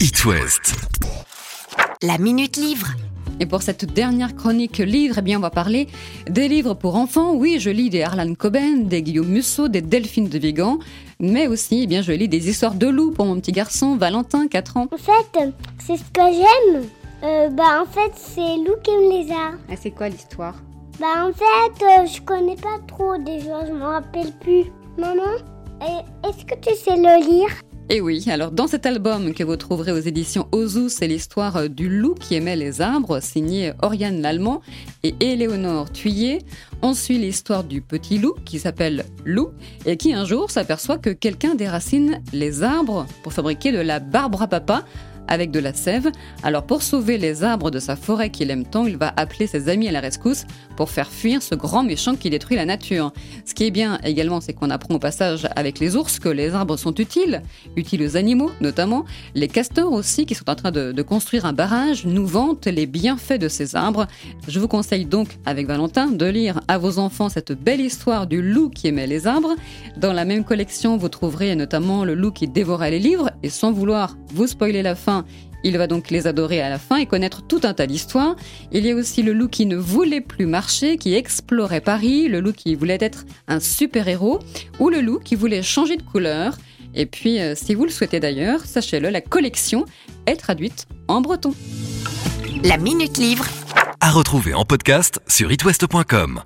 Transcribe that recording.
It West. La Minute Livre. Et pour cette dernière chronique livre, eh bien, on va parler des livres pour enfants. Oui, je lis des Harlan Coben, des Guillaume Musso, des Delphine de Vigan, mais aussi, eh bien, je lis des histoires de loups pour mon petit garçon Valentin, 4 ans. En fait, c'est ce que j'aime. Euh, bah, en fait, c'est Lou qui aime les arts. Ah, c'est quoi l'histoire? Bah, en fait, euh, je connais pas trop déjà, je me rappelle plus. Maman, euh, est-ce que tu sais le lire? Et oui, alors dans cet album que vous trouverez aux éditions Ozu, c'est l'histoire euh, du loup qui aimait les arbres, signé Oriane Lallemand et Éléonore Thuyer. On suit l'histoire du petit loup qui s'appelle Loup et qui un jour s'aperçoit que quelqu'un déracine les arbres pour fabriquer de la barbe à papa avec de la sève. Alors pour sauver les arbres de sa forêt qu'il aime tant, il va appeler ses amis à la rescousse pour faire fuir ce grand méchant qui détruit la nature. Ce qui est bien également, c'est qu'on apprend au passage avec les ours que les arbres sont utiles, utiles aux animaux notamment. Les castors aussi, qui sont en train de, construire un barrage, nous vantent les bienfaits de ces arbres. Je vous conseille donc, avec Valentin, de lire à vos enfants cette belle histoire du loup qui aimait les arbres. Dans la même collection, vous trouverez notamment le loup qui dévorait les livres, et sans vouloir vous spoiler la fin, il va donc les adorer à la fin et connaître tout un tas d'histoires. Il y a aussi le loup qui ne voulait plus marcher, qui explorait Paris, le loup qui voulait être un super-héros, ou le loup qui voulait changer de couleur. Et puis, euh, si vous le souhaitez d'ailleurs, sachez-le, la collection est traduite en breton. La Minute Livre. À retrouver en podcast sur itwest.com.